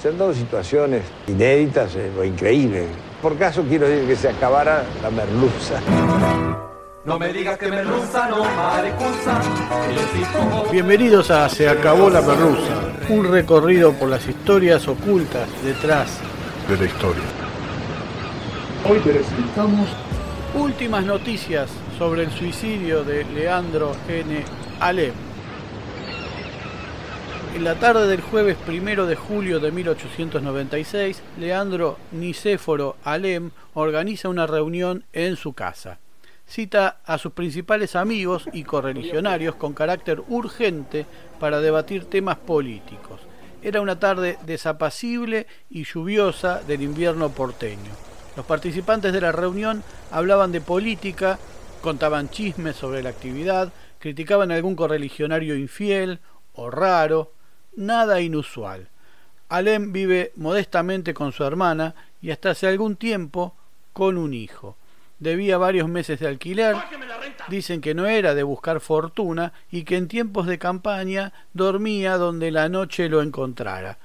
Se han dado situaciones inéditas eh, o increíbles. Por caso quiero decir que se acabara la merluza. No me digas que merluza, no maricuza. Bienvenidos a Se acabó la merluza, un recorrido por las historias ocultas detrás de la historia. Hoy presentamos últimas noticias sobre el suicidio de Leandro N. Alem. En la tarde del jueves primero de julio de 1896, Leandro Nicéforo Alem organiza una reunión en su casa. Cita a sus principales amigos y correligionarios con carácter urgente para debatir temas políticos. Era una tarde desapacible y lluviosa del invierno porteño. Los participantes de la reunión hablaban de política, contaban chismes sobre la actividad, criticaban a algún correligionario infiel o raro, nada inusual. Alem vive modestamente con su hermana y hasta hace algún tiempo con un hijo. Debía varios meses de alquiler, dicen que no era de buscar fortuna y que en tiempos de campaña dormía donde la noche lo encontrara.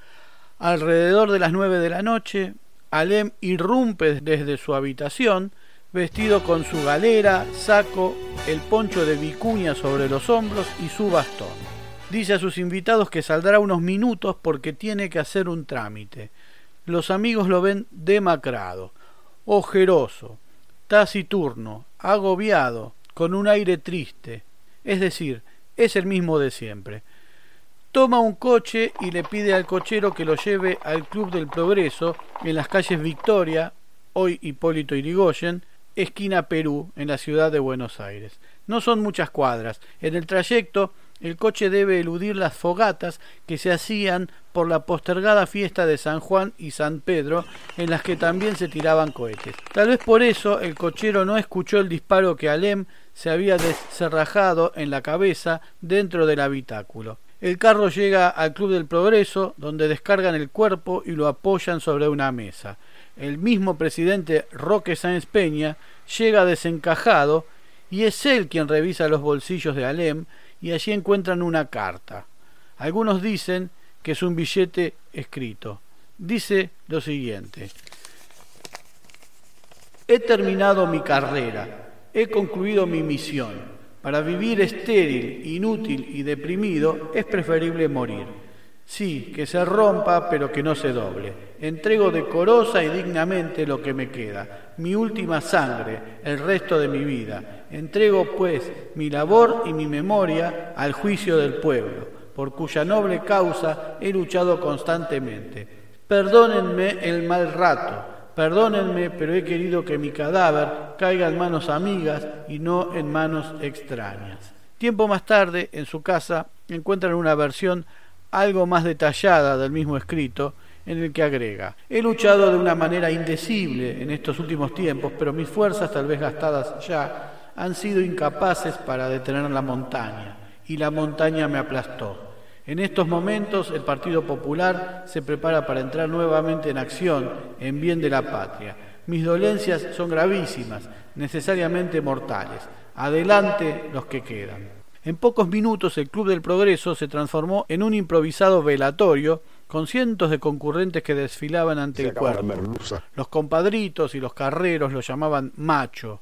Alrededor de las nueve de la noche, Alem irrumpe desde su habitación, vestido con su galera, saco, el poncho de vicuña sobre los hombros y su bastón. Dice a sus invitados que saldrá unos minutos porque tiene que hacer un trámite. Los amigos lo ven demacrado, ojeroso, taciturno, agobiado, con un aire triste. Es decir, es el mismo de siempre. Toma un coche y le pide al cochero que lo lleve al Club del Progreso en las calles Victoria, hoy Hipólito Yrigoyen, esquina Perú, en la ciudad de Buenos Aires. No son muchas cuadras. En el trayecto el coche debe eludir las fogatas que se hacían por la postergada fiesta de San Juan y San Pedro, en las que también se tiraban cohetes. Tal vez por eso el cochero no escuchó el disparo que Alem se había descerrajado en la cabeza dentro del habitáculo. El carro llega al Club del Progreso, donde descargan el cuerpo y lo apoyan sobre una mesa. el mismo presidente Roque Sáenz Peña llega desencajado y es él quien revisa los bolsillos de Alem y allí encuentran una carta. Algunos dicen que es un billete escrito. Dice lo siguiente. He terminado mi carrera, he concluido mi misión. Para vivir estéril, inútil y deprimido es preferible morir. Sí, que se rompa, pero que no se doble. Entrego decorosa y dignamente lo que me queda, mi última sangre, el resto de mi vida. Entrego, pues, mi labor y mi memoria al juicio del pueblo, por cuya noble causa he luchado constantemente. Perdónenme el mal rato, Perdónenme, pero he querido que mi cadáver caiga en manos amigas y no en manos extrañas. Tiempo más tarde, en su casa, encuentran una versión algo más detallada del mismo escrito, en el que agrega, he luchado de una manera indecible en estos últimos tiempos, pero mis fuerzas, tal vez gastadas ya, han sido incapaces para detener la montaña, y la montaña me aplastó. En estos momentos el Partido Popular se prepara para entrar nuevamente en acción en bien de la patria. Mis dolencias son gravísimas, necesariamente mortales. Adelante los que quedan. En pocos minutos el Club del Progreso se transformó en un improvisado velatorio con cientos de concurrentes que desfilaban ante el cuerpo. Los compadritos y los carreros lo llamaban macho.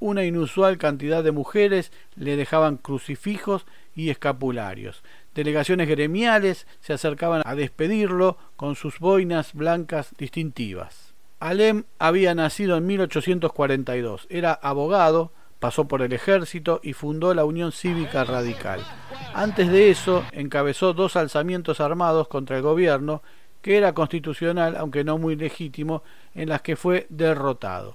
Una inusual cantidad de mujeres le dejaban crucifijos y escapularios. Delegaciones gremiales se acercaban a despedirlo con sus boinas blancas distintivas. Alem había nacido en 1842, era abogado, pasó por el ejército y fundó la Unión Cívica Radical. Antes de eso, encabezó dos alzamientos armados contra el gobierno, que era constitucional, aunque no muy legítimo, en las que fue derrotado.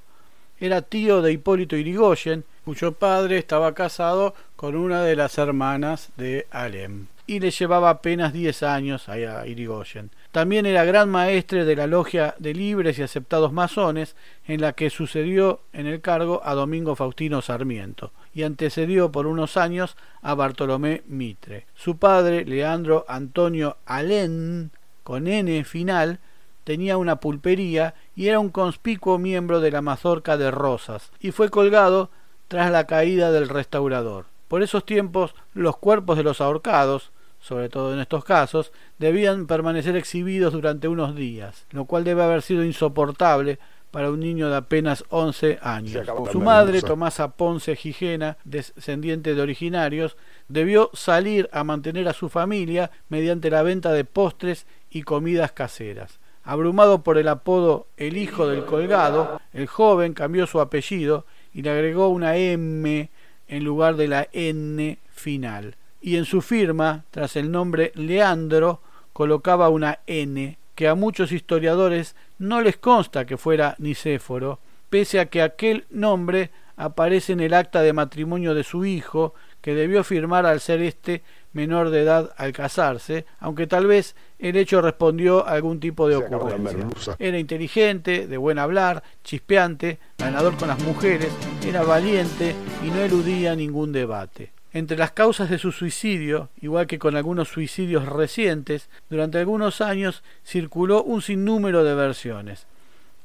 Era tío de Hipólito Irigoyen, cuyo padre estaba casado con una de las hermanas de Alem y le llevaba apenas 10 años a Irigoyen. También era gran maestre de la logia de libres y aceptados masones, en la que sucedió en el cargo a Domingo Faustino Sarmiento y antecedió por unos años a Bartolomé Mitre. Su padre, Leandro Antonio Alén, con N final, tenía una pulpería y era un conspicuo miembro de la mazorca de Rosas, y fue colgado tras la caída del restaurador. Por esos tiempos los cuerpos de los ahorcados, sobre todo en estos casos, debían permanecer exhibidos durante unos días, lo cual debe haber sido insoportable para un niño de apenas 11 años. Su madre, Tomasa Ponce Gigena, descendiente de originarios, debió salir a mantener a su familia mediante la venta de postres y comidas caseras. Abrumado por el apodo El hijo del colgado, el joven cambió su apellido y le agregó una M en lugar de la N final y en su firma, tras el nombre Leandro, colocaba una N, que a muchos historiadores no les consta que fuera Nicéforo, pese a que aquel nombre aparece en el acta de matrimonio de su hijo, que debió firmar al ser este menor de edad al casarse, aunque tal vez el hecho respondió a algún tipo de ocurrencia. Era inteligente, de buen hablar, chispeante, ganador con las mujeres, era valiente y no eludía ningún debate. Entre las causas de su suicidio, igual que con algunos suicidios recientes, durante algunos años circuló un sinnúmero de versiones.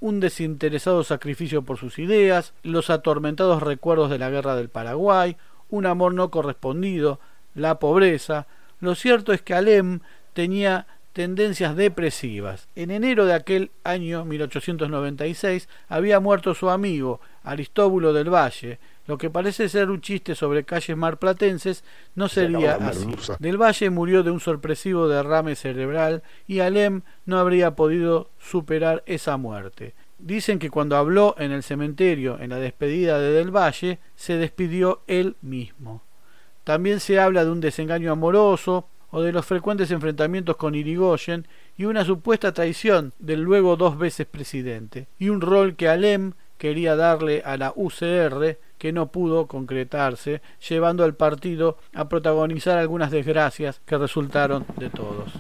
Un desinteresado sacrificio por sus ideas, los atormentados recuerdos de la guerra del Paraguay, un amor no correspondido, la pobreza. Lo cierto es que Alem tenía tendencias depresivas. En enero de aquel año 1896 había muerto su amigo Aristóbulo del Valle, lo que parece ser un chiste sobre calles marplatenses no sería así. Del Valle murió de un sorpresivo derrame cerebral y Alem no habría podido superar esa muerte. Dicen que cuando habló en el cementerio en la despedida de Del Valle, se despidió él mismo. También se habla de un desengaño amoroso o de los frecuentes enfrentamientos con Irigoyen y una supuesta traición del luego dos veces presidente, y un rol que Alem quería darle a la UCR que no pudo concretarse, llevando al partido a protagonizar algunas desgracias que resultaron de todos.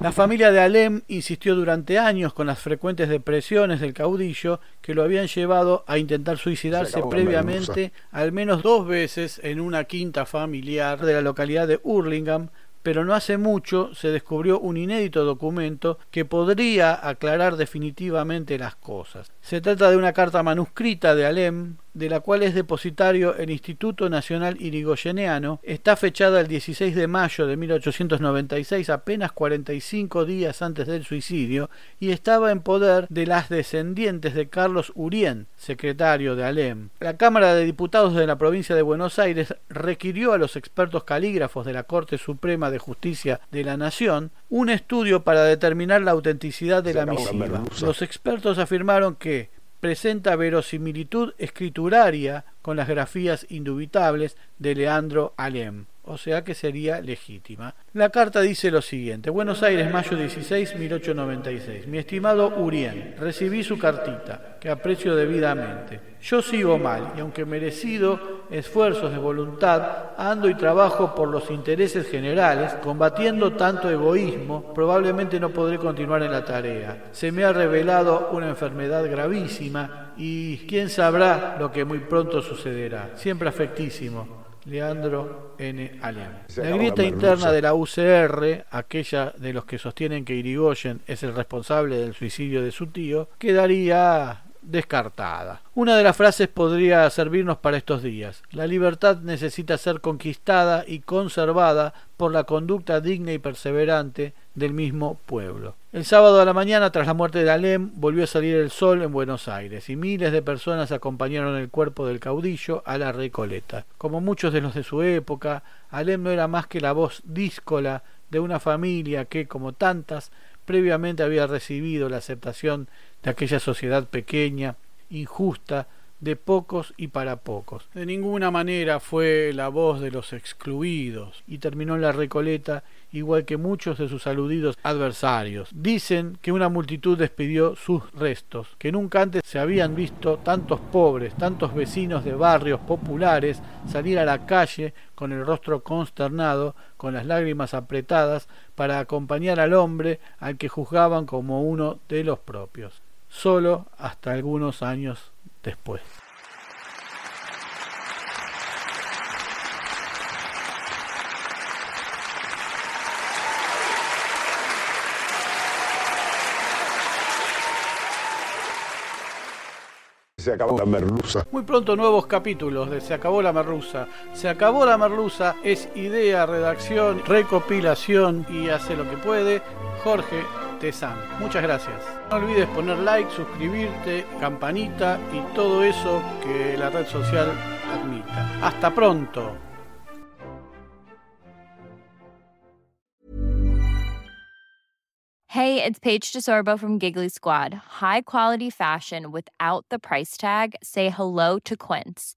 La familia de Alem insistió durante años con las frecuentes depresiones del caudillo que lo habían llevado a intentar suicidarse previamente al menos dos veces en una quinta familiar de la localidad de Hurlingham, pero no hace mucho se descubrió un inédito documento que podría aclarar definitivamente las cosas. Se trata de una carta manuscrita de Alem, de la cual es depositario el Instituto Nacional Irigoyeneano, está fechada el 16 de mayo de 1896, apenas 45 días antes del suicidio, y estaba en poder de las descendientes de Carlos Urien, secretario de Alem. La Cámara de Diputados de la provincia de Buenos Aires requirió a los expertos calígrafos de la Corte Suprema de Justicia de la Nación un estudio para determinar la autenticidad de la misiva. Los expertos afirmaron que presenta verosimilitud escrituraria con las grafías indubitables de Leandro Alem, o sea que sería legítima. La carta dice lo siguiente: Buenos Aires, mayo 16, 1896. Mi estimado Urien, recibí su cartita, que aprecio debidamente. Yo sigo mal, y aunque merecido esfuerzos de voluntad, ando y trabajo por los intereses generales, combatiendo tanto egoísmo, probablemente no podré continuar en la tarea. Se me ha revelado una enfermedad gravísima y quién sabrá lo que muy pronto sucederá. Siempre afectísimo. Leandro N. Alem. La grieta interna de la UCR, aquella de los que sostienen que Irigoyen es el responsable del suicidio de su tío, quedaría descartada. Una de las frases podría servirnos para estos días. La libertad necesita ser conquistada y conservada por la conducta digna y perseverante del mismo pueblo. El sábado a la mañana, tras la muerte de Alem, volvió a salir el sol en Buenos Aires y miles de personas acompañaron el cuerpo del caudillo a la Recoleta. Como muchos de los de su época, Alem no era más que la voz díscola de una familia que, como tantas, previamente había recibido la aceptación de aquella sociedad pequeña, injusta, de pocos y para pocos. De ninguna manera fue la voz de los excluidos y terminó en la Recoleta igual que muchos de sus aludidos adversarios. Dicen que una multitud despidió sus restos, que nunca antes se habían visto tantos pobres, tantos vecinos de barrios populares salir a la calle con el rostro consternado, con las lágrimas apretadas, para acompañar al hombre al que juzgaban como uno de los propios solo hasta algunos años después. Se acabó la merluza. Muy pronto nuevos capítulos de Se acabó la merluza. Se acabó la merluza es idea, redacción, recopilación y hace lo que puede Jorge Tezán. Muchas gracias. No olvides poner like, suscribirte, campanita y todo eso que la red social admita. Hasta pronto. Hey, it's Paige DeSorbo from Giggly Squad. High quality fashion without the price tag. Say hello to Quince.